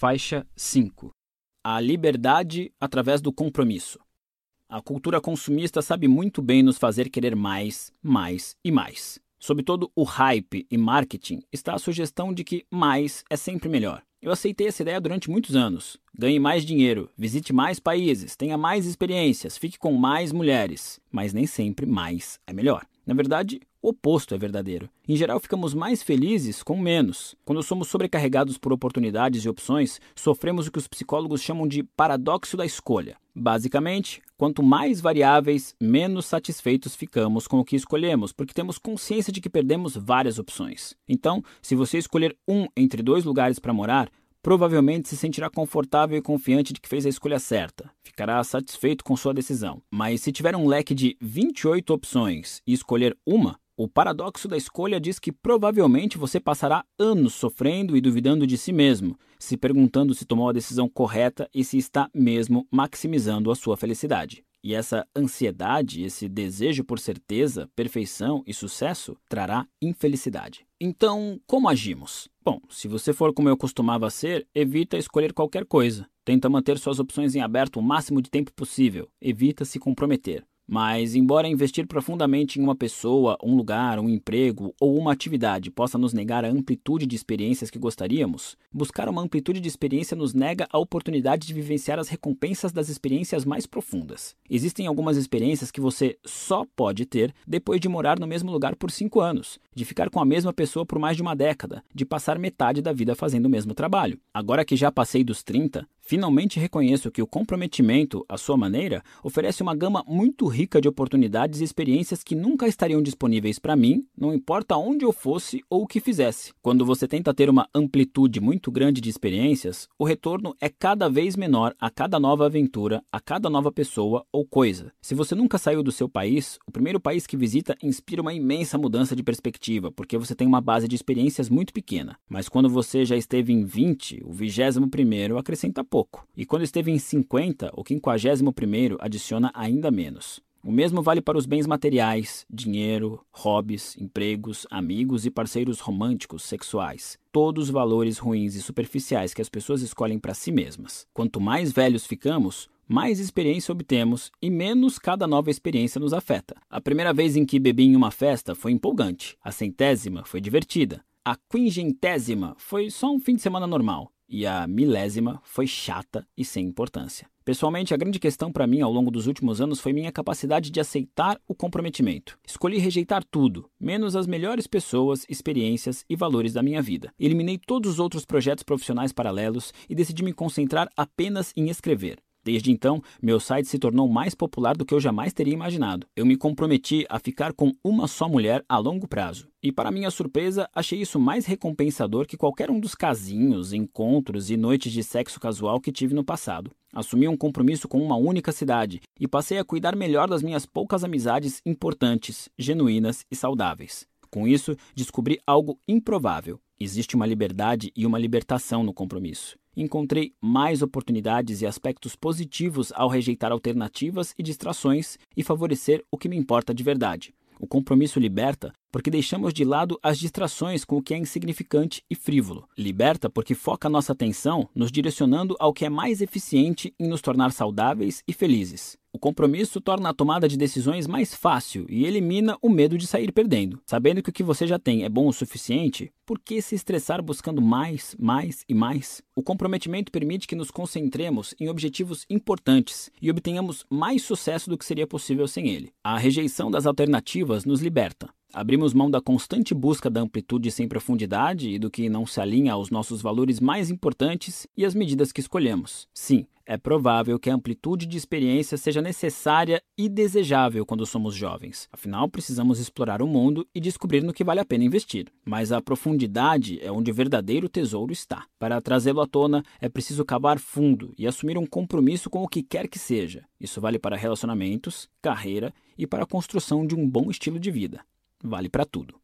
Faixa 5 A liberdade através do compromisso. A cultura consumista sabe muito bem nos fazer querer mais, mais e mais. Sob todo o hype e marketing está a sugestão de que mais é sempre melhor. Eu aceitei essa ideia durante muitos anos. Ganhe mais dinheiro, visite mais países, tenha mais experiências, fique com mais mulheres. Mas nem sempre mais é melhor. Na verdade, o oposto é verdadeiro. Em geral, ficamos mais felizes com menos. Quando somos sobrecarregados por oportunidades e opções, sofremos o que os psicólogos chamam de paradoxo da escolha. Basicamente, quanto mais variáveis, menos satisfeitos ficamos com o que escolhemos, porque temos consciência de que perdemos várias opções. Então, se você escolher um entre dois lugares para morar, provavelmente se sentirá confortável e confiante de que fez a escolha certa. Ficará satisfeito com sua decisão. Mas se tiver um leque de 28 opções e escolher uma, o paradoxo da escolha diz que provavelmente você passará anos sofrendo e duvidando de si mesmo, se perguntando se tomou a decisão correta e se está mesmo maximizando a sua felicidade. E essa ansiedade, esse desejo por certeza, perfeição e sucesso trará infelicidade. Então, como agimos? Bom, se você for como eu costumava ser, evita escolher qualquer coisa. Tenta manter suas opções em aberto o máximo de tempo possível. Evita se comprometer. Mas, embora investir profundamente em uma pessoa, um lugar, um emprego ou uma atividade possa nos negar a amplitude de experiências que gostaríamos, buscar uma amplitude de experiência nos nega a oportunidade de vivenciar as recompensas das experiências mais profundas. Existem algumas experiências que você só pode ter depois de morar no mesmo lugar por cinco anos, de ficar com a mesma pessoa por mais de uma década, de passar metade da vida fazendo o mesmo trabalho. Agora que já passei dos 30, Finalmente reconheço que o comprometimento, à sua maneira, oferece uma gama muito rica de oportunidades e experiências que nunca estariam disponíveis para mim, não importa onde eu fosse ou o que fizesse. Quando você tenta ter uma amplitude muito grande de experiências, o retorno é cada vez menor a cada nova aventura, a cada nova pessoa ou coisa. Se você nunca saiu do seu país, o primeiro país que visita inspira uma imensa mudança de perspectiva, porque você tem uma base de experiências muito pequena. Mas quando você já esteve em 20, o vigésimo primeiro acrescenta pouco pouco, e quando esteve em 50, o 51 adiciona ainda menos. O mesmo vale para os bens materiais, dinheiro, hobbies, empregos, amigos e parceiros românticos, sexuais. Todos valores ruins e superficiais que as pessoas escolhem para si mesmas. Quanto mais velhos ficamos, mais experiência obtemos e menos cada nova experiência nos afeta. A primeira vez em que bebi em uma festa foi empolgante, a centésima foi divertida, a quingentésima foi só um fim de semana normal e a milésima foi chata e sem importância. Pessoalmente, a grande questão para mim ao longo dos últimos anos foi minha capacidade de aceitar o comprometimento. Escolhi rejeitar tudo, menos as melhores pessoas, experiências e valores da minha vida. Eliminei todos os outros projetos profissionais paralelos e decidi me concentrar apenas em escrever. Desde então, meu site se tornou mais popular do que eu jamais teria imaginado. Eu me comprometi a ficar com uma só mulher a longo prazo. E, para minha surpresa, achei isso mais recompensador que qualquer um dos casinhos, encontros e noites de sexo casual que tive no passado. Assumi um compromisso com uma única cidade e passei a cuidar melhor das minhas poucas amizades importantes, genuínas e saudáveis. Com isso, descobri algo improvável. Existe uma liberdade e uma libertação no compromisso encontrei mais oportunidades e aspectos positivos ao rejeitar alternativas e distrações e favorecer o que me importa de verdade. O compromisso liberta porque deixamos de lado as distrações com o que é insignificante e frívolo. Liberta porque foca nossa atenção nos direcionando ao que é mais eficiente em nos tornar saudáveis e felizes. O compromisso torna a tomada de decisões mais fácil e elimina o medo de sair perdendo. Sabendo que o que você já tem é bom o suficiente, por que se estressar buscando mais, mais e mais? O comprometimento permite que nos concentremos em objetivos importantes e obtenhamos mais sucesso do que seria possível sem ele. A rejeição das alternativas nos liberta. Abrimos mão da constante busca da amplitude sem profundidade e do que não se alinha aos nossos valores mais importantes e às medidas que escolhemos. Sim, é provável que a amplitude de experiência seja necessária e desejável quando somos jovens. Afinal, precisamos explorar o mundo e descobrir no que vale a pena investir. Mas a profundidade é onde o verdadeiro tesouro está. Para trazê-lo à tona, é preciso cavar fundo e assumir um compromisso com o que quer que seja. Isso vale para relacionamentos, carreira e para a construção de um bom estilo de vida vale para tudo.